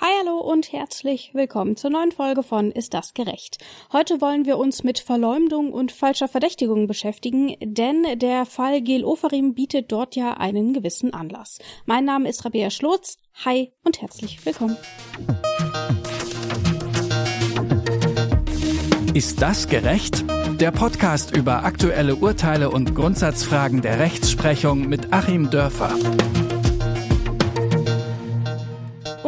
Hi, hallo und herzlich willkommen zur neuen Folge von Ist das gerecht? Heute wollen wir uns mit Verleumdung und falscher Verdächtigung beschäftigen, denn der Fall Gel Oferim bietet dort ja einen gewissen Anlass. Mein Name ist Rabea Schlotz. Hi und herzlich willkommen. Ist das gerecht? Der Podcast über aktuelle Urteile und Grundsatzfragen der Rechtsprechung mit Achim Dörfer.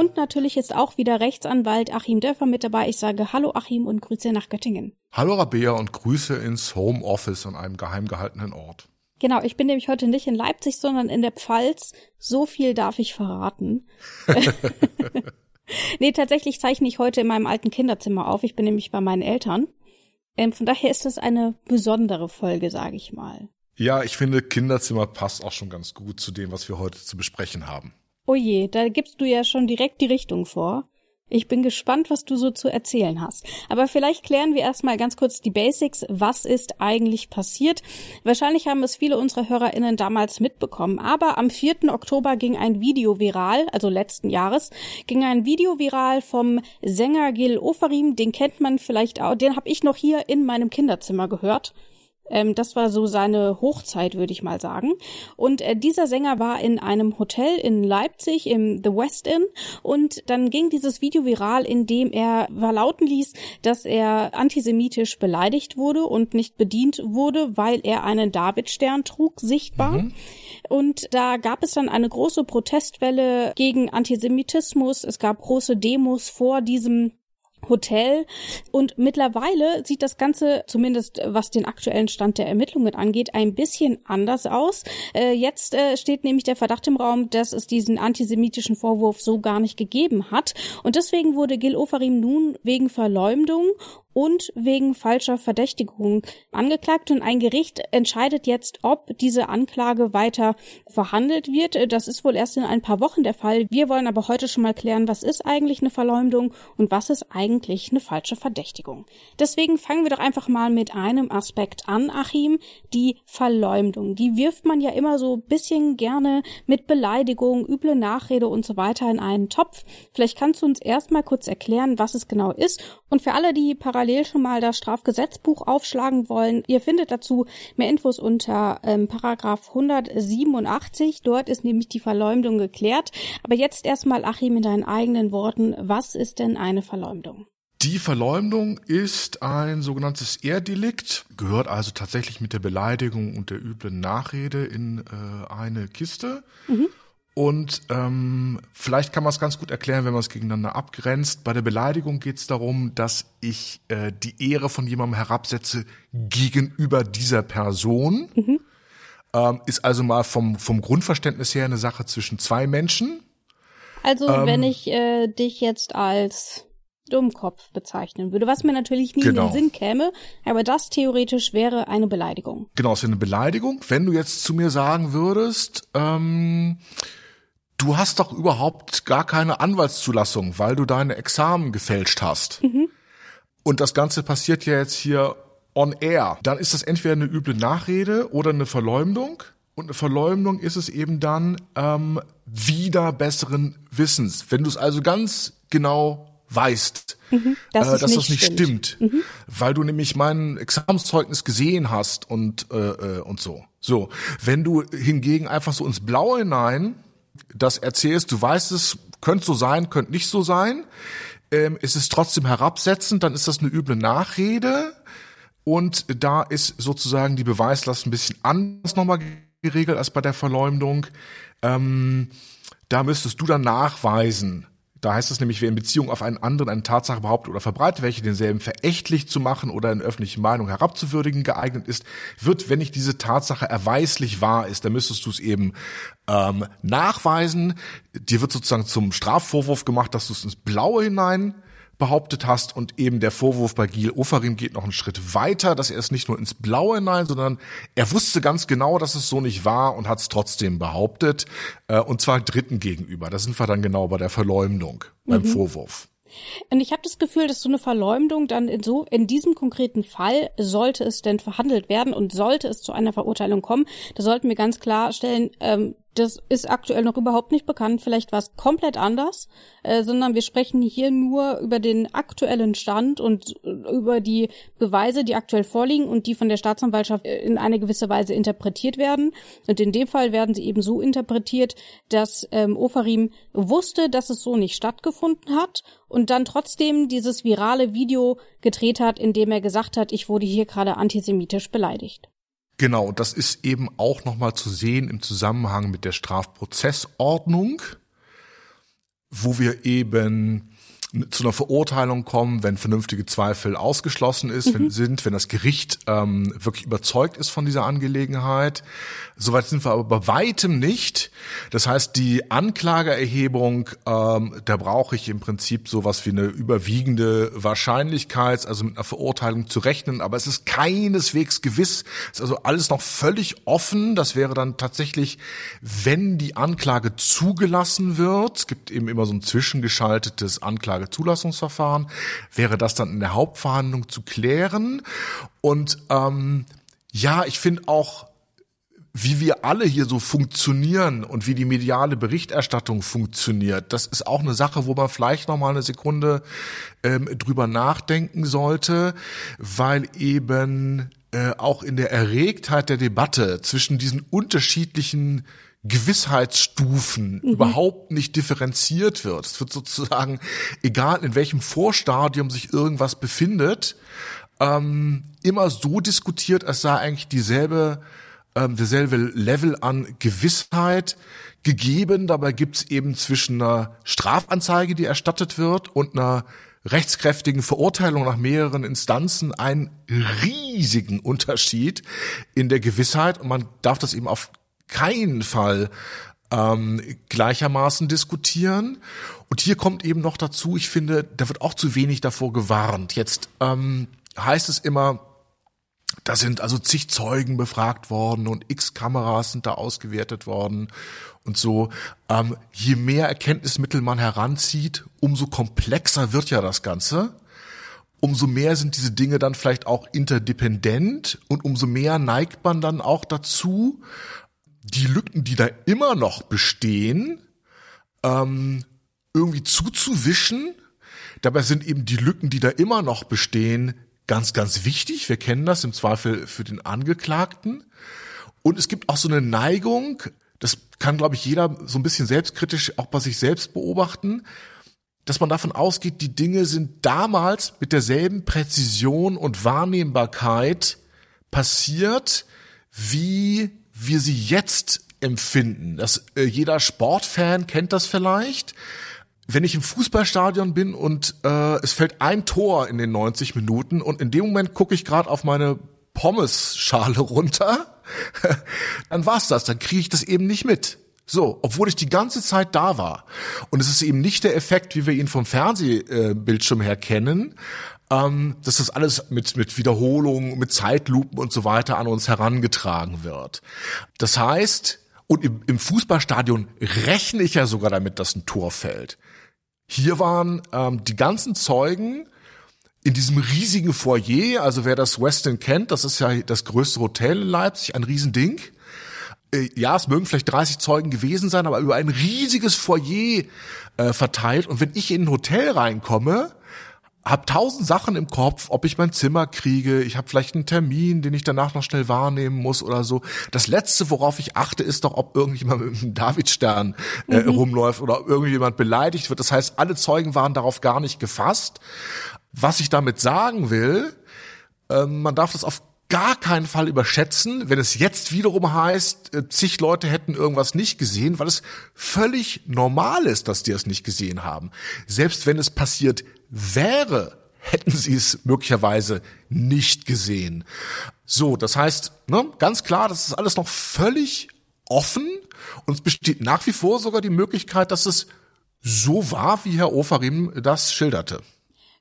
Und natürlich ist auch wieder Rechtsanwalt Achim Dörfer mit dabei. Ich sage Hallo Achim und Grüße nach Göttingen. Hallo Rabea und Grüße ins Homeoffice an einem geheim gehaltenen Ort. Genau, ich bin nämlich heute nicht in Leipzig, sondern in der Pfalz. So viel darf ich verraten. nee, tatsächlich zeichne ich heute in meinem alten Kinderzimmer auf. Ich bin nämlich bei meinen Eltern. Ähm, von daher ist das eine besondere Folge, sage ich mal. Ja, ich finde, Kinderzimmer passt auch schon ganz gut zu dem, was wir heute zu besprechen haben. Oh je, da gibst du ja schon direkt die Richtung vor. Ich bin gespannt, was du so zu erzählen hast. Aber vielleicht klären wir erstmal ganz kurz die Basics. Was ist eigentlich passiert? Wahrscheinlich haben es viele unserer HörerInnen damals mitbekommen. Aber am 4. Oktober ging ein Video viral, also letzten Jahres, ging ein Video viral vom Sänger Gil Oferim. Den kennt man vielleicht auch. Den habe ich noch hier in meinem Kinderzimmer gehört. Ähm, das war so seine Hochzeit, würde ich mal sagen. Und äh, dieser Sänger war in einem Hotel in Leipzig im The West Inn und dann ging dieses Video viral, in dem er verlauten ließ, dass er antisemitisch beleidigt wurde und nicht bedient wurde, weil er einen Davidstern trug, sichtbar. Mhm. Und da gab es dann eine große Protestwelle gegen Antisemitismus. Es gab große Demos vor diesem Hotel. Und mittlerweile sieht das Ganze, zumindest was den aktuellen Stand der Ermittlungen angeht, ein bisschen anders aus. Äh, jetzt äh, steht nämlich der Verdacht im Raum, dass es diesen antisemitischen Vorwurf so gar nicht gegeben hat. Und deswegen wurde Gil Ofarim nun wegen Verleumdung und wegen falscher Verdächtigung angeklagt und ein Gericht entscheidet jetzt, ob diese Anklage weiter verhandelt wird. Das ist wohl erst in ein paar Wochen der Fall. Wir wollen aber heute schon mal klären, was ist eigentlich eine Verleumdung und was ist eigentlich eine falsche Verdächtigung. Deswegen fangen wir doch einfach mal mit einem Aspekt an, Achim, die Verleumdung. Die wirft man ja immer so bisschen gerne mit Beleidigung, üble Nachrede und so weiter in einen Topf. Vielleicht kannst du uns erstmal kurz erklären, was es genau ist und für alle, die parallel parallel schon mal das Strafgesetzbuch aufschlagen wollen, ihr findet dazu mehr Infos unter ähm, Paragraph 187. Dort ist nämlich die Verleumdung geklärt. Aber jetzt erstmal, Achim, in deinen eigenen Worten, was ist denn eine Verleumdung? Die Verleumdung ist ein sogenanntes Ehrdelikt, gehört also tatsächlich mit der Beleidigung und der üblen Nachrede in äh, eine Kiste. Mhm. Und ähm, vielleicht kann man es ganz gut erklären, wenn man es gegeneinander abgrenzt. Bei der Beleidigung geht es darum, dass ich äh, die Ehre von jemandem herabsetze gegenüber dieser Person. Mhm. Ähm, ist also mal vom, vom Grundverständnis her eine Sache zwischen zwei Menschen. Also ähm, wenn ich äh, dich jetzt als Dummkopf bezeichnen würde, was mir natürlich nie genau. in den genau. Sinn käme, aber das theoretisch wäre eine Beleidigung. Genau, es wäre eine Beleidigung. Wenn du jetzt zu mir sagen würdest, ähm, du hast doch überhaupt gar keine Anwaltszulassung, weil du deine Examen gefälscht hast. Mhm. Und das Ganze passiert ja jetzt hier on air. Dann ist das entweder eine üble Nachrede oder eine Verleumdung. Und eine Verleumdung ist es eben dann ähm, wieder besseren Wissens. Wenn du es also ganz genau weißt, mhm, dass, äh, dass das nicht stimmt, stimmt mhm. weil du nämlich mein Examenszeugnis gesehen hast und äh, äh, und so. So, wenn du hingegen einfach so ins Blaue hinein das erzählst, du weißt es, könnte so sein, könnte nicht so sein, ähm, ist es trotzdem herabsetzend, dann ist das eine üble Nachrede und da ist sozusagen die Beweislast ein bisschen anders nochmal geregelt als bei der Verleumdung. Ähm, da müsstest du dann nachweisen, da heißt es nämlich, wer in Beziehung auf einen anderen eine Tatsache behauptet oder verbreitet, welche denselben verächtlich zu machen oder in öffentliche Meinung herabzuwürdigen geeignet ist, wird, wenn nicht diese Tatsache erweislich wahr ist, dann müsstest du es eben ähm, nachweisen. Dir wird sozusagen zum Strafvorwurf gemacht, dass du es ins Blaue hinein behauptet hast und eben der Vorwurf bei Gil Ofarim geht noch einen Schritt weiter, dass er es nicht nur ins Blaue hinein, sondern er wusste ganz genau, dass es so nicht war und hat es trotzdem behauptet äh, und zwar Dritten gegenüber. Da sind wir dann genau bei der Verleumdung, beim mhm. Vorwurf. Und ich habe das Gefühl, dass so eine Verleumdung dann in so in diesem konkreten Fall sollte es denn verhandelt werden und sollte es zu einer Verurteilung kommen, da sollten wir ganz klar stellen, ähm, Das ist aktuell noch überhaupt nicht bekannt. Vielleicht war es komplett anders, äh, sondern wir sprechen hier nur über den aktuellen Stand und äh, über die Beweise, die aktuell vorliegen und die von der Staatsanwaltschaft äh, in eine gewisse Weise interpretiert werden. Und in dem Fall werden sie eben so interpretiert, dass ähm, Ofarim wusste, dass es so nicht stattgefunden hat und dann trotzdem dieses virale Video gedreht hat, in dem er gesagt hat, ich wurde hier gerade antisemitisch beleidigt. Genau, und das ist eben auch nochmal zu sehen im Zusammenhang mit der Strafprozessordnung, wo wir eben zu einer Verurteilung kommen, wenn vernünftige Zweifel ausgeschlossen ist, mhm. wenn, sind, wenn das Gericht ähm, wirklich überzeugt ist von dieser Angelegenheit. Soweit sind wir aber bei weitem nicht. Das heißt, die Anklageerhebung, ähm, da brauche ich im Prinzip sowas wie eine überwiegende Wahrscheinlichkeit, also mit einer Verurteilung zu rechnen, aber es ist keineswegs gewiss. Es ist also alles noch völlig offen. Das wäre dann tatsächlich, wenn die Anklage zugelassen wird, es gibt eben immer so ein zwischengeschaltetes Anklagezulassungsverfahren, wäre das dann in der Hauptverhandlung zu klären. Und ähm, ja, ich finde auch wie wir alle hier so funktionieren und wie die mediale Berichterstattung funktioniert, das ist auch eine Sache, wo man vielleicht noch mal eine Sekunde ähm, drüber nachdenken sollte, weil eben äh, auch in der Erregtheit der Debatte zwischen diesen unterschiedlichen Gewissheitsstufen mhm. überhaupt nicht differenziert wird. Es wird sozusagen, egal in welchem Vorstadium sich irgendwas befindet, ähm, immer so diskutiert, als sei eigentlich dieselbe ähm, derselbe Level an Gewissheit gegeben. Dabei gibt's eben zwischen einer Strafanzeige, die erstattet wird, und einer rechtskräftigen Verurteilung nach mehreren Instanzen einen riesigen Unterschied in der Gewissheit. Und man darf das eben auf keinen Fall ähm, gleichermaßen diskutieren. Und hier kommt eben noch dazu, ich finde, da wird auch zu wenig davor gewarnt. Jetzt ähm, heißt es immer, da sind also zig Zeugen befragt worden und x Kameras sind da ausgewertet worden und so. Ähm, je mehr Erkenntnismittel man heranzieht, umso komplexer wird ja das Ganze. Umso mehr sind diese Dinge dann vielleicht auch interdependent und umso mehr neigt man dann auch dazu, die Lücken, die da immer noch bestehen, ähm, irgendwie zuzuwischen. Dabei sind eben die Lücken, die da immer noch bestehen, ganz, ganz wichtig. Wir kennen das im Zweifel für den Angeklagten. Und es gibt auch so eine Neigung, das kann, glaube ich, jeder so ein bisschen selbstkritisch auch bei sich selbst beobachten, dass man davon ausgeht, die Dinge sind damals mit derselben Präzision und Wahrnehmbarkeit passiert, wie wir sie jetzt empfinden. Das, äh, jeder Sportfan kennt das vielleicht wenn ich im Fußballstadion bin und äh, es fällt ein Tor in den 90 Minuten und in dem Moment gucke ich gerade auf meine Pommes-Schale runter, dann war's das, dann kriege ich das eben nicht mit. So, obwohl ich die ganze Zeit da war. Und es ist eben nicht der Effekt, wie wir ihn vom Fernsehbildschirm her kennen, ähm, dass das alles mit, mit Wiederholungen, mit Zeitlupen und so weiter an uns herangetragen wird. Das heißt, und im, im Fußballstadion rechne ich ja sogar damit, dass ein Tor fällt. Hier waren ähm, die ganzen Zeugen in diesem riesigen Foyer, also wer das Westin kennt, das ist ja das größte Hotel in Leipzig, ein Riesending. Äh, ja, es mögen vielleicht 30 Zeugen gewesen sein, aber über ein riesiges Foyer äh, verteilt. Und wenn ich in ein Hotel reinkomme, hab tausend Sachen im Kopf, ob ich mein Zimmer kriege, ich habe vielleicht einen Termin, den ich danach noch schnell wahrnehmen muss oder so. Das letzte, worauf ich achte, ist doch, ob irgendjemand mit einem Davidstern äh, mhm. rumläuft oder irgendjemand beleidigt wird. Das heißt, alle Zeugen waren darauf gar nicht gefasst. Was ich damit sagen will, äh, man darf das auf gar keinen Fall überschätzen, wenn es jetzt wiederum heißt, äh, zig Leute hätten irgendwas nicht gesehen, weil es völlig normal ist, dass die es nicht gesehen haben. Selbst wenn es passiert wäre, hätten sie es möglicherweise nicht gesehen. So, das heißt, ne, ganz klar, das ist alles noch völlig offen und es besteht nach wie vor sogar die Möglichkeit, dass es so war, wie Herr Ofarim das schilderte.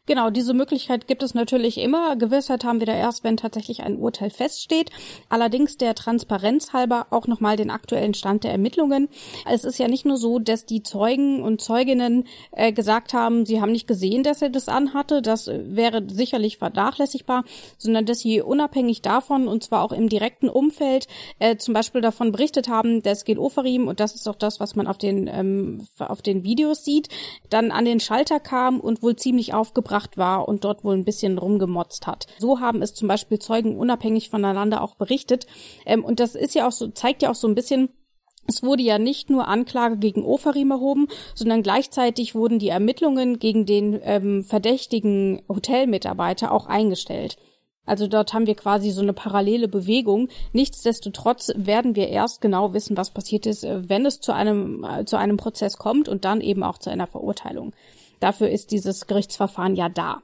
Genau, diese Möglichkeit gibt es natürlich immer. Gewissheit haben wir da erst, wenn tatsächlich ein Urteil feststeht. Allerdings der Transparenz halber auch nochmal den aktuellen Stand der Ermittlungen. Es ist ja nicht nur so, dass die Zeugen und Zeuginnen äh, gesagt haben, sie haben nicht gesehen, dass er das anhatte. Das wäre sicherlich vernachlässigbar, sondern dass sie unabhängig davon und zwar auch im direkten Umfeld äh, zum Beispiel davon berichtet haben, dass Geloferim und das ist auch das, was man auf den ähm, auf den Videos sieht, dann an den Schalter kam und wohl ziemlich aufgebracht aufgebracht war und dort wohl ein bisschen rumgemotzt hat. So haben es zum Beispiel Zeugen unabhängig voneinander auch berichtet. Ähm, und das ist ja auch so, zeigt ja auch so ein bisschen, es wurde ja nicht nur Anklage gegen Ofarim erhoben, sondern gleichzeitig wurden die Ermittlungen gegen den ähm, verdächtigen Hotelmitarbeiter auch eingestellt. Also dort haben wir quasi so eine parallele Bewegung. Nichtsdestotrotz werden wir erst genau wissen, was passiert ist, wenn es zu einem, äh, zu einem Prozess kommt und dann eben auch zu einer Verurteilung. Dafür ist dieses Gerichtsverfahren ja da.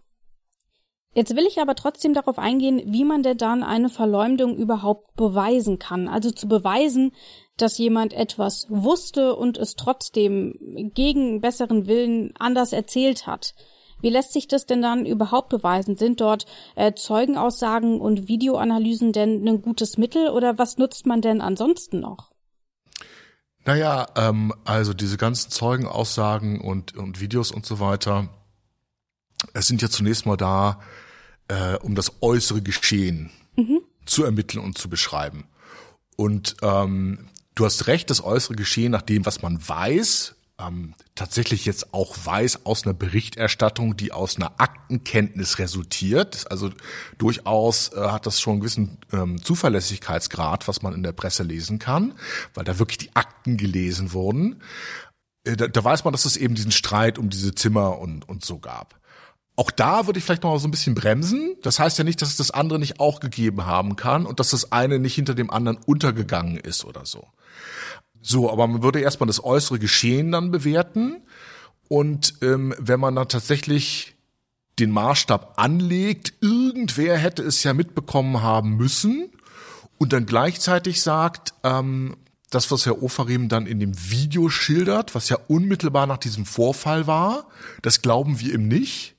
Jetzt will ich aber trotzdem darauf eingehen, wie man denn dann eine Verleumdung überhaupt beweisen kann. Also zu beweisen, dass jemand etwas wusste und es trotzdem gegen besseren Willen anders erzählt hat. Wie lässt sich das denn dann überhaupt beweisen? Sind dort äh, Zeugenaussagen und Videoanalysen denn ein gutes Mittel oder was nutzt man denn ansonsten noch? Naja, ähm, also diese ganzen Zeugenaussagen und, und Videos und so weiter, es sind ja zunächst mal da, äh, um das äußere Geschehen mhm. zu ermitteln und zu beschreiben. Und ähm, du hast recht, das äußere Geschehen nach dem, was man weiß, ähm, tatsächlich jetzt auch weiß aus einer Berichterstattung, die aus einer Aktenkenntnis resultiert. Also durchaus äh, hat das schon einen gewissen ähm, Zuverlässigkeitsgrad, was man in der Presse lesen kann, weil da wirklich die Akten gelesen wurden. Äh, da, da weiß man, dass es eben diesen Streit um diese Zimmer und, und so gab. Auch da würde ich vielleicht noch mal so ein bisschen bremsen. Das heißt ja nicht, dass es das andere nicht auch gegeben haben kann und dass das eine nicht hinter dem anderen untergegangen ist oder so. So, aber man würde erstmal das äußere Geschehen dann bewerten. Und ähm, wenn man dann tatsächlich den Maßstab anlegt, irgendwer hätte es ja mitbekommen haben müssen und dann gleichzeitig sagt, ähm, das, was Herr Ofarim dann in dem Video schildert, was ja unmittelbar nach diesem Vorfall war, das glauben wir ihm nicht.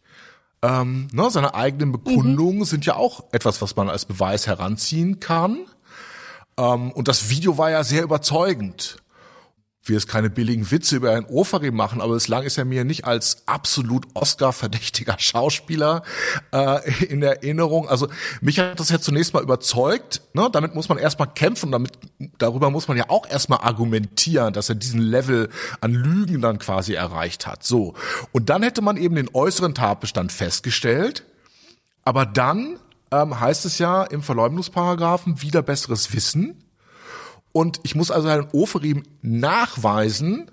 Ähm, ne, seine eigenen Bekundungen mhm. sind ja auch etwas, was man als Beweis heranziehen kann. Ähm, und das Video war ja sehr überzeugend. Wir jetzt keine billigen Witze über Herrn Ofarim machen, aber bislang ist er mir nicht als absolut Oscar-verdächtiger Schauspieler äh, in Erinnerung. Also mich hat das ja zunächst mal überzeugt. Ne? Damit muss man erstmal kämpfen. Damit, darüber muss man ja auch erstmal argumentieren, dass er diesen Level an Lügen dann quasi erreicht hat. So. Und dann hätte man eben den äußeren Tatbestand festgestellt. Aber dann ähm, heißt es ja im Verleumdungsparagraphen wieder besseres Wissen. Und ich muss also Herrn Oferim nachweisen,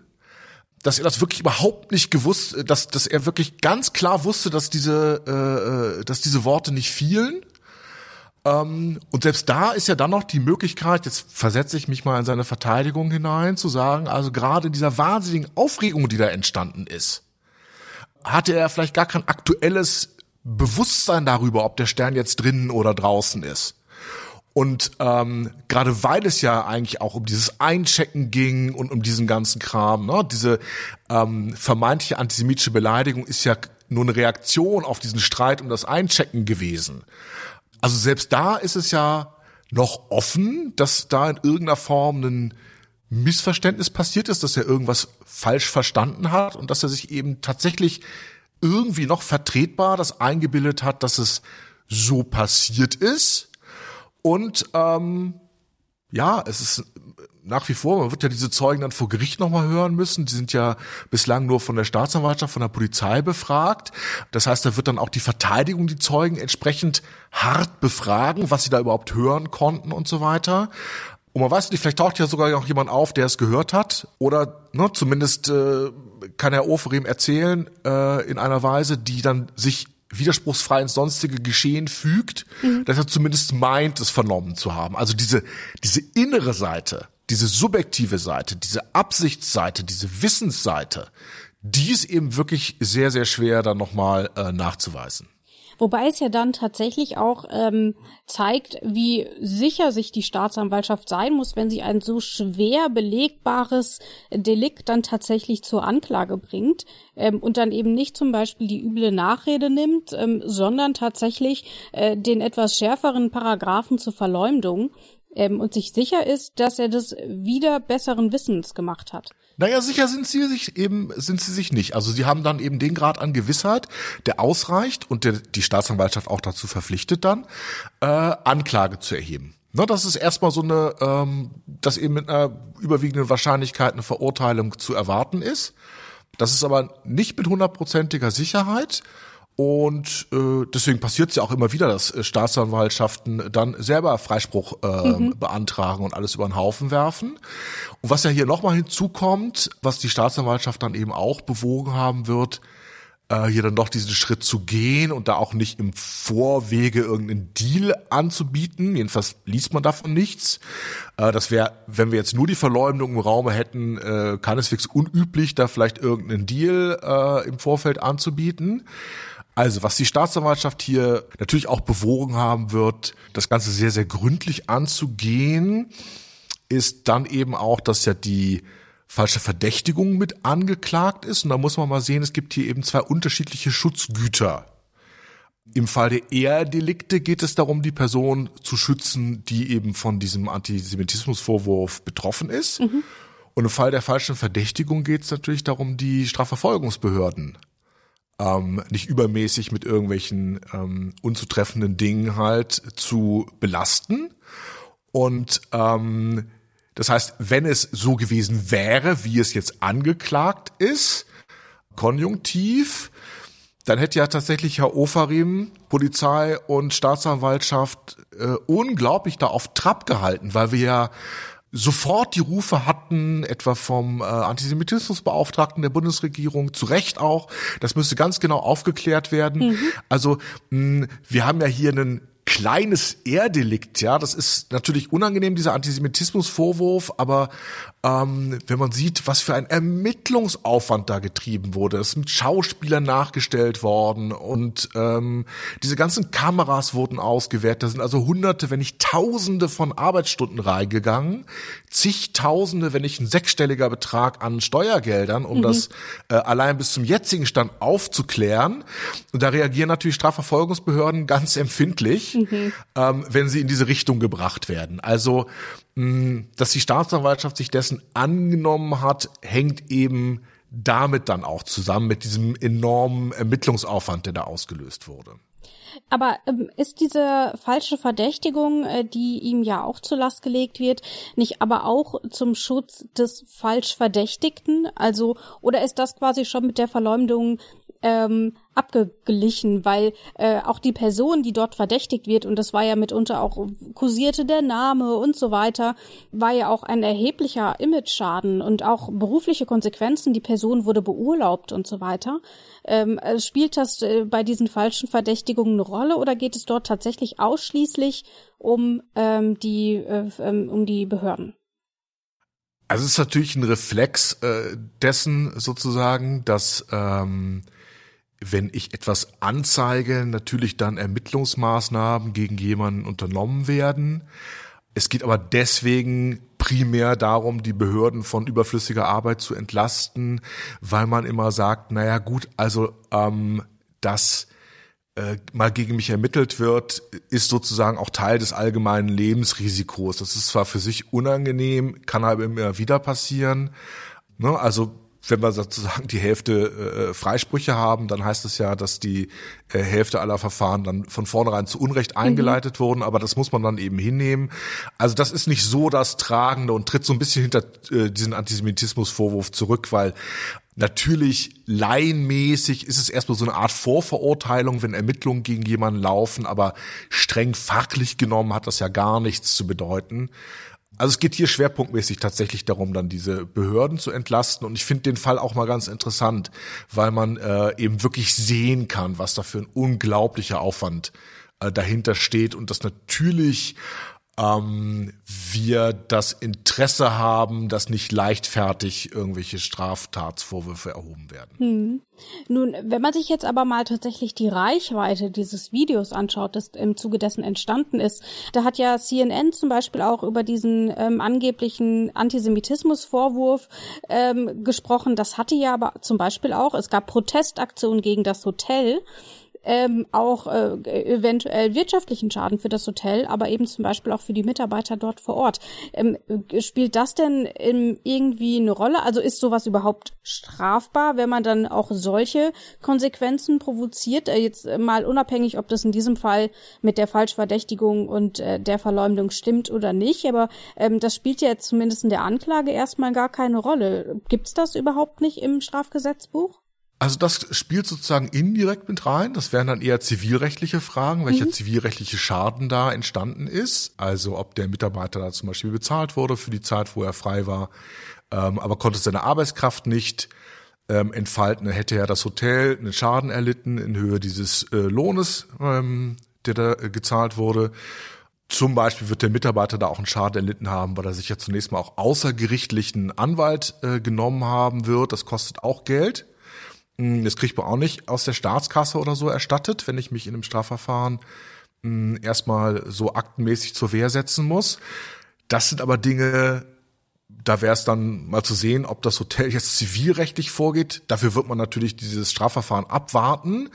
dass er das wirklich überhaupt nicht gewusst, dass, dass er wirklich ganz klar wusste, dass diese, äh, äh, dass diese Worte nicht fielen. Ähm, und selbst da ist ja dann noch die Möglichkeit, jetzt versetze ich mich mal in seine Verteidigung hinein, zu sagen, also gerade in dieser wahnsinnigen Aufregung, die da entstanden ist, hatte er vielleicht gar kein aktuelles Bewusstsein darüber, ob der Stern jetzt drinnen oder draußen ist. Und ähm, gerade weil es ja eigentlich auch um dieses Einchecken ging und um diesen ganzen Kram, ne, diese ähm, vermeintliche antisemitische Beleidigung ist ja nur eine Reaktion auf diesen Streit um das Einchecken gewesen. Also selbst da ist es ja noch offen, dass da in irgendeiner Form ein Missverständnis passiert ist, dass er irgendwas falsch verstanden hat und dass er sich eben tatsächlich irgendwie noch vertretbar das eingebildet hat, dass es so passiert ist. Und ähm, ja, es ist nach wie vor, man wird ja diese Zeugen dann vor Gericht nochmal hören müssen. Die sind ja bislang nur von der Staatsanwaltschaft, von der Polizei befragt. Das heißt, da wird dann auch die Verteidigung die Zeugen entsprechend hart befragen, was sie da überhaupt hören konnten und so weiter. Und man weiß nicht, vielleicht taucht ja sogar noch jemand auf, der es gehört hat. Oder ne, zumindest äh, kann Herr Oferim erzählen äh, in einer Weise, die dann sich widerspruchsfrei ins sonstige Geschehen fügt, mhm. dass er zumindest meint, es vernommen zu haben. Also diese, diese innere Seite, diese subjektive Seite, diese Absichtsseite, diese Wissensseite, die ist eben wirklich sehr, sehr schwer dann nochmal äh, nachzuweisen. Wobei es ja dann tatsächlich auch ähm, zeigt, wie sicher sich die Staatsanwaltschaft sein muss, wenn sie ein so schwer belegbares Delikt dann tatsächlich zur Anklage bringt ähm, und dann eben nicht zum Beispiel die üble Nachrede nimmt, ähm, sondern tatsächlich äh, den etwas schärferen Paragraphen zur Verleumdung ähm, und sich sicher ist, dass er das wieder besseren Wissens gemacht hat. Naja, sicher sind sie sich eben, sind sie sich nicht. Also sie haben dann eben den Grad an Gewissheit, der ausreicht und der, die Staatsanwaltschaft auch dazu verpflichtet dann, äh, Anklage zu erheben. Ne, das ist erstmal so eine, ähm, dass eben mit einer überwiegenden Wahrscheinlichkeit eine Verurteilung zu erwarten ist. Das ist aber nicht mit hundertprozentiger Sicherheit. Und äh, deswegen passiert es ja auch immer wieder, dass äh, Staatsanwaltschaften dann selber Freispruch äh, mhm. beantragen und alles über den Haufen werfen. Und was ja hier nochmal hinzukommt, was die Staatsanwaltschaft dann eben auch bewogen haben wird, äh, hier dann doch diesen Schritt zu gehen und da auch nicht im Vorwege irgendeinen Deal anzubieten. Jedenfalls liest man davon nichts. Äh, das wäre, wenn wir jetzt nur die Verleumdung im Raume hätten, äh, keineswegs unüblich, da vielleicht irgendeinen Deal äh, im Vorfeld anzubieten. Also, was die Staatsanwaltschaft hier natürlich auch bewogen haben wird, das Ganze sehr, sehr gründlich anzugehen, ist dann eben auch, dass ja die falsche Verdächtigung mit angeklagt ist. Und da muss man mal sehen, es gibt hier eben zwei unterschiedliche Schutzgüter. Im Fall der Ehrdelikte geht es darum, die Person zu schützen, die eben von diesem Antisemitismusvorwurf betroffen ist. Mhm. Und im Fall der falschen Verdächtigung geht es natürlich darum, die Strafverfolgungsbehörden ähm, nicht übermäßig mit irgendwelchen ähm, unzutreffenden Dingen halt zu belasten. Und ähm, das heißt, wenn es so gewesen wäre, wie es jetzt angeklagt ist, konjunktiv, dann hätte ja tatsächlich Herr Ofarim, Polizei und Staatsanwaltschaft äh, unglaublich da auf Trab gehalten, weil wir ja sofort die Rufe hatten, etwa vom äh, Antisemitismusbeauftragten der Bundesregierung, zu Recht auch, das müsste ganz genau aufgeklärt werden. Mhm. Also mh, wir haben ja hier einen kleines Erdelikt, ja, das ist natürlich unangenehm, dieser Antisemitismusvorwurf, aber ähm, wenn man sieht, was für ein Ermittlungsaufwand da getrieben wurde, es ist mit Schauspielern nachgestellt worden und ähm, diese ganzen Kameras wurden ausgewertet, da sind also hunderte, wenn nicht tausende von Arbeitsstunden reingegangen, zigtausende, wenn nicht ein sechsstelliger Betrag an Steuergeldern, um mhm. das äh, allein bis zum jetzigen Stand aufzuklären. Und da reagieren natürlich Strafverfolgungsbehörden ganz empfindlich, mhm. ähm, wenn sie in diese Richtung gebracht werden. Also dass die Staatsanwaltschaft sich dessen angenommen hat, hängt eben damit dann auch zusammen mit diesem enormen Ermittlungsaufwand, der da ausgelöst wurde. Aber ähm, ist diese falsche Verdächtigung, äh, die ihm ja auch zur Last gelegt wird, nicht aber auch zum Schutz des falsch Verdächtigten? Also, oder ist das quasi schon mit der Verleumdung ähm, abgeglichen, weil äh, auch die Person, die dort verdächtigt wird, und das war ja mitunter auch kursierte der Name und so weiter, war ja auch ein erheblicher Image-Schaden und auch berufliche Konsequenzen. Die Person wurde beurlaubt und so weiter. Ähm, äh, spielt das äh, bei diesen falschen Verdächtigungen eine Rolle oder geht es dort tatsächlich ausschließlich um ähm, die äh, ähm, um die Behörden? Also es ist natürlich ein Reflex äh, dessen sozusagen, dass ähm, wenn ich etwas anzeige, natürlich dann Ermittlungsmaßnahmen gegen jemanden unternommen werden. Es geht aber deswegen primär darum, die Behörden von überflüssiger Arbeit zu entlasten, weil man immer sagt, naja gut, also ähm, dass äh, mal gegen mich ermittelt wird, ist sozusagen auch Teil des allgemeinen Lebensrisikos. Das ist zwar für sich unangenehm, kann aber immer wieder passieren. Ne? Also wenn wir sozusagen die Hälfte äh, Freisprüche haben, dann heißt es ja, dass die äh, Hälfte aller Verfahren dann von vornherein zu Unrecht mhm. eingeleitet mhm. wurden, aber das muss man dann eben hinnehmen. Also das ist nicht so das Tragende und tritt so ein bisschen hinter äh, diesen Antisemitismusvorwurf zurück, weil Natürlich laienmäßig ist es erstmal so eine Art Vorverurteilung, wenn Ermittlungen gegen jemanden laufen, aber streng fachlich genommen hat das ja gar nichts zu bedeuten. Also es geht hier schwerpunktmäßig tatsächlich darum, dann diese Behörden zu entlasten. Und ich finde den Fall auch mal ganz interessant, weil man äh, eben wirklich sehen kann, was da für ein unglaublicher Aufwand äh, dahinter steht und das natürlich ähm, wir das Interesse haben, dass nicht leichtfertig irgendwelche Straftatsvorwürfe erhoben werden. Hm. Nun, wenn man sich jetzt aber mal tatsächlich die Reichweite dieses Videos anschaut, das im Zuge dessen entstanden ist, da hat ja CNN zum Beispiel auch über diesen ähm, angeblichen Antisemitismusvorwurf ähm, gesprochen. Das hatte ja aber zum Beispiel auch, es gab Protestaktionen gegen das Hotel ähm, auch äh, eventuell wirtschaftlichen Schaden für das Hotel, aber eben zum Beispiel auch für die Mitarbeiter dort vor Ort. Ähm, spielt das denn in, irgendwie eine Rolle? Also ist sowas überhaupt strafbar, wenn man dann auch solche Konsequenzen provoziert? Äh, jetzt mal unabhängig, ob das in diesem Fall mit der Falschverdächtigung und äh, der Verleumdung stimmt oder nicht, aber ähm, das spielt ja jetzt zumindest in der Anklage erstmal gar keine Rolle. Gibt's das überhaupt nicht im Strafgesetzbuch? Also das spielt sozusagen indirekt mit rein. Das wären dann eher zivilrechtliche Fragen, welcher mhm. zivilrechtliche Schaden da entstanden ist. Also ob der Mitarbeiter da zum Beispiel bezahlt wurde für die Zeit, wo er frei war, ähm, aber konnte seine Arbeitskraft nicht ähm, entfalten. Dann hätte ja das Hotel einen Schaden erlitten in Höhe dieses äh, Lohnes, ähm, der da äh, gezahlt wurde. Zum Beispiel wird der Mitarbeiter da auch einen Schaden erlitten haben, weil er sich ja zunächst mal auch außergerichtlichen Anwalt äh, genommen haben wird. Das kostet auch Geld. Hm, das kriegt man auch nicht aus der Staatskasse oder so erstattet, wenn ich mich in einem Strafverfahren hm, erstmal so aktenmäßig zur Wehr setzen muss. Das sind aber Dinge, da wäre es dann mal zu sehen, ob das Hotel jetzt zivilrechtlich vorgeht. Dafür wird man natürlich dieses Strafverfahren abwarten,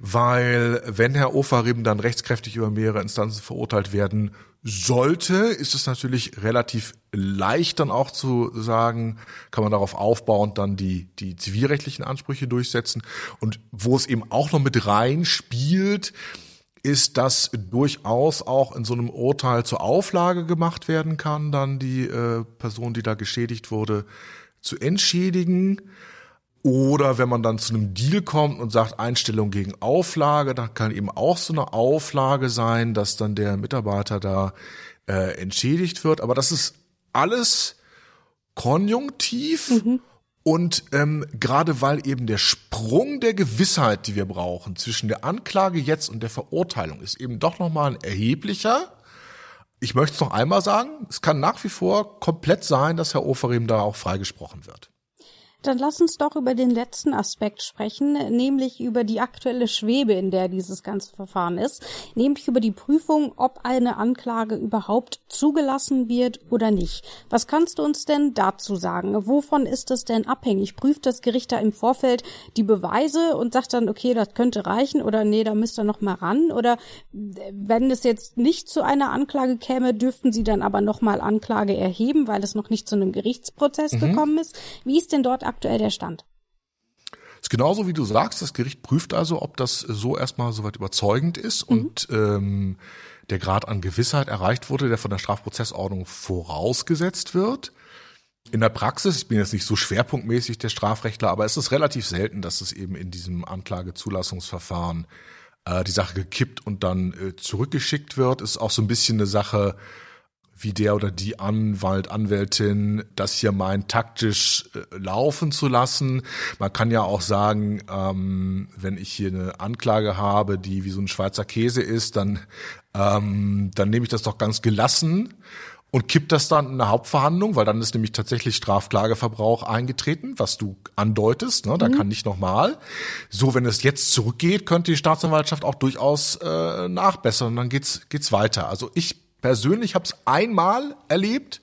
weil wenn Herr Ofarim dann rechtskräftig über mehrere Instanzen verurteilt werden sollte, ist es natürlich relativ leicht dann auch zu sagen, kann man darauf aufbauen, dann die, die zivilrechtlichen Ansprüche durchsetzen. Und wo es eben auch noch mit rein spielt, ist, dass durchaus auch in so einem Urteil zur Auflage gemacht werden kann, dann die äh, Person, die da geschädigt wurde, zu entschädigen. Oder wenn man dann zu einem Deal kommt und sagt Einstellung gegen Auflage, dann kann eben auch so eine Auflage sein, dass dann der Mitarbeiter da äh, entschädigt wird. Aber das ist alles konjunktiv. Mhm. Und ähm, gerade weil eben der Sprung der Gewissheit, die wir brauchen, zwischen der Anklage jetzt und der Verurteilung ist eben doch nochmal ein erheblicher. Ich möchte es noch einmal sagen, es kann nach wie vor komplett sein, dass Herr Oferim da auch freigesprochen wird. Dann lass uns doch über den letzten Aspekt sprechen, nämlich über die aktuelle Schwebe, in der dieses ganze Verfahren ist, nämlich über die Prüfung, ob eine Anklage überhaupt zugelassen wird oder nicht. Was kannst du uns denn dazu sagen? Wovon ist es denn abhängig? Prüft das Gericht da im Vorfeld die Beweise und sagt dann, okay, das könnte reichen oder nee, da müsst ihr noch mal ran? Oder wenn es jetzt nicht zu einer Anklage käme, dürften sie dann aber noch mal Anklage erheben, weil es noch nicht zu einem Gerichtsprozess mhm. gekommen ist? Wie ist denn dort aktuell der Stand? ist genauso wie du sagst, das Gericht prüft also, ob das so erstmal soweit überzeugend ist mhm. und ähm, der Grad an Gewissheit erreicht wurde, der von der Strafprozessordnung vorausgesetzt wird. In der Praxis, ich bin jetzt nicht so schwerpunktmäßig der Strafrechtler, aber es ist relativ selten, dass es eben in diesem Anklagezulassungsverfahren äh, die Sache gekippt und dann äh, zurückgeschickt wird. Ist auch so ein bisschen eine Sache, wie der oder die Anwalt, Anwältin das hier meint, taktisch äh, laufen zu lassen. Man kann ja auch sagen, ähm, wenn ich hier eine Anklage habe, die wie so ein Schweizer Käse ist, dann, ähm, dann nehme ich das doch ganz gelassen und kippt das dann in eine Hauptverhandlung, weil dann ist nämlich tatsächlich Strafklageverbrauch eingetreten, was du andeutest, ne? da mhm. kann nicht nochmal. So, wenn es jetzt zurückgeht, könnte die Staatsanwaltschaft auch durchaus äh, nachbessern und dann geht's geht's weiter. Also ich persönlich habe es einmal erlebt,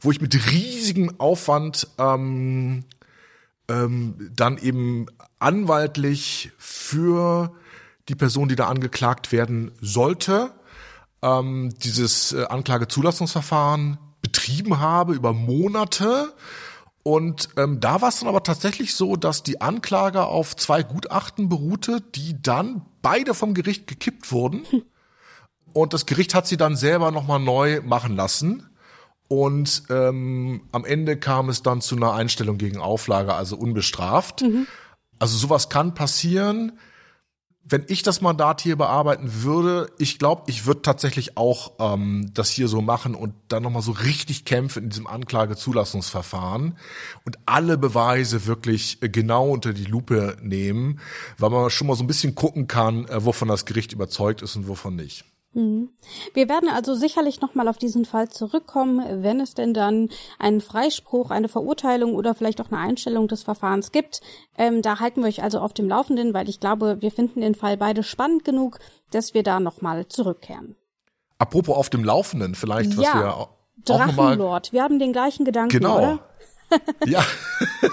wo ich mit riesigem Aufwand ähm, ähm, dann eben anwaltlich für die Person, die da angeklagt werden sollte, ähm, dieses äh, Anklagezulassungsverfahren betrieben habe über Monate. Und ähm, da war es dann aber tatsächlich so, dass die Anklage auf zwei Gutachten beruhte, die dann beide vom Gericht gekippt wurden. Und das Gericht hat sie dann selber nochmal neu machen lassen. Und ähm, am Ende kam es dann zu einer Einstellung gegen Auflage, also unbestraft. Mhm. Also sowas kann passieren. Wenn ich das Mandat hier bearbeiten würde, ich glaube, ich würde tatsächlich auch ähm, das hier so machen und dann nochmal so richtig kämpfen in diesem Anklagezulassungsverfahren und alle Beweise wirklich äh, genau unter die Lupe nehmen, weil man schon mal so ein bisschen gucken kann, äh, wovon das Gericht überzeugt ist und wovon nicht. Mhm. Wir werden also sicherlich nochmal auf diesen Fall zurückkommen, wenn es denn dann einen Freispruch, eine Verurteilung oder vielleicht auch eine Einstellung des Verfahrens gibt. Ähm, da halten wir euch also auf dem Laufenden, weil ich glaube, wir finden den Fall beide spannend genug, dass wir da nochmal zurückkehren. Apropos auf dem Laufenden, vielleicht, was ja, wir auch Drachenlord. Wir haben den gleichen Gedanken, genau. oder? ja.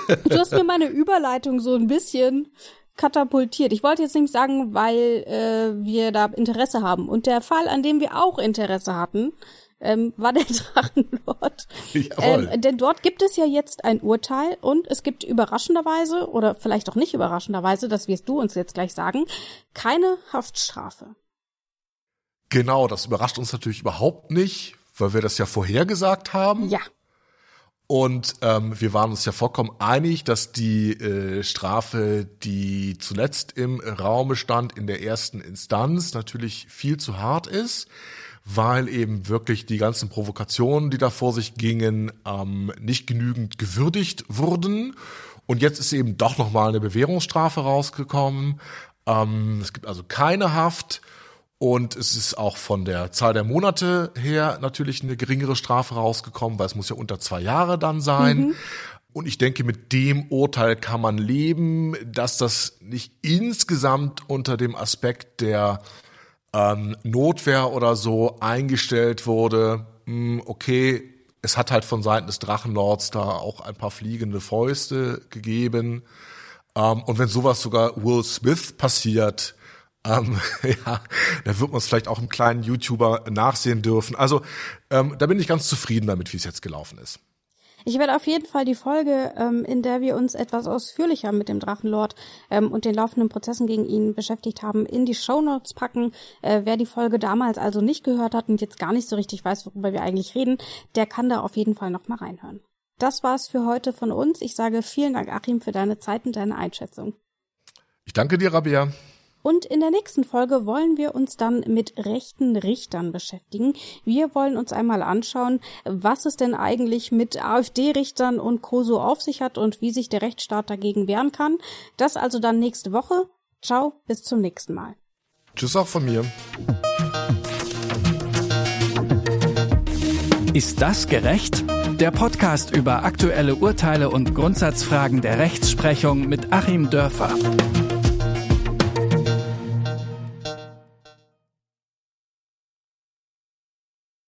du hast mir meine Überleitung so ein bisschen katapultiert. Ich wollte jetzt nicht sagen, weil äh, wir da Interesse haben. Und der Fall, an dem wir auch Interesse hatten, ähm, war der Drachenlord. Jawohl. Ähm, denn dort gibt es ja jetzt ein Urteil und es gibt überraschenderweise, oder vielleicht auch nicht überraschenderweise, das wirst du uns jetzt gleich sagen, keine Haftstrafe. Genau, das überrascht uns natürlich überhaupt nicht, weil wir das ja vorhergesagt haben. Ja. Und ähm, wir waren uns ja vollkommen einig, dass die äh, Strafe, die zuletzt im Raume stand in der ersten Instanz, natürlich viel zu hart ist, weil eben wirklich die ganzen Provokationen, die da vor sich gingen, ähm, nicht genügend gewürdigt wurden. Und jetzt ist eben doch nochmal eine Bewährungsstrafe rausgekommen. Ähm, es gibt also keine Haft. Und es ist auch von der Zahl der Monate her natürlich eine geringere Strafe rausgekommen, weil es muss ja unter zwei Jahre dann sein. Mhm. Und ich denke, mit dem Urteil kann man leben, dass das nicht insgesamt unter dem Aspekt der ähm, Notwehr oder so eingestellt wurde. Hm, okay, es hat halt von Seiten des Drachenlords da auch ein paar fliegende Fäuste gegeben. Ähm, und wenn sowas sogar Will Smith passiert, ähm, ja, da wird man es vielleicht auch im kleinen YouTuber nachsehen dürfen. Also ähm, da bin ich ganz zufrieden damit, wie es jetzt gelaufen ist. Ich werde auf jeden Fall die Folge, ähm, in der wir uns etwas ausführlicher mit dem Drachenlord ähm, und den laufenden Prozessen gegen ihn beschäftigt haben, in die Shownotes packen. Äh, wer die Folge damals also nicht gehört hat und jetzt gar nicht so richtig weiß, worüber wir eigentlich reden, der kann da auf jeden Fall noch mal reinhören. Das war's für heute von uns. Ich sage vielen Dank, Achim, für deine Zeit und deine Einschätzung. Ich danke dir, Rabia. Und in der nächsten Folge wollen wir uns dann mit rechten Richtern beschäftigen. Wir wollen uns einmal anschauen, was es denn eigentlich mit AfD-Richtern und Co. so auf sich hat und wie sich der Rechtsstaat dagegen wehren kann. Das also dann nächste Woche. Ciao, bis zum nächsten Mal. Tschüss auch von mir. Ist das gerecht? Der Podcast über aktuelle Urteile und Grundsatzfragen der Rechtsprechung mit Achim Dörfer.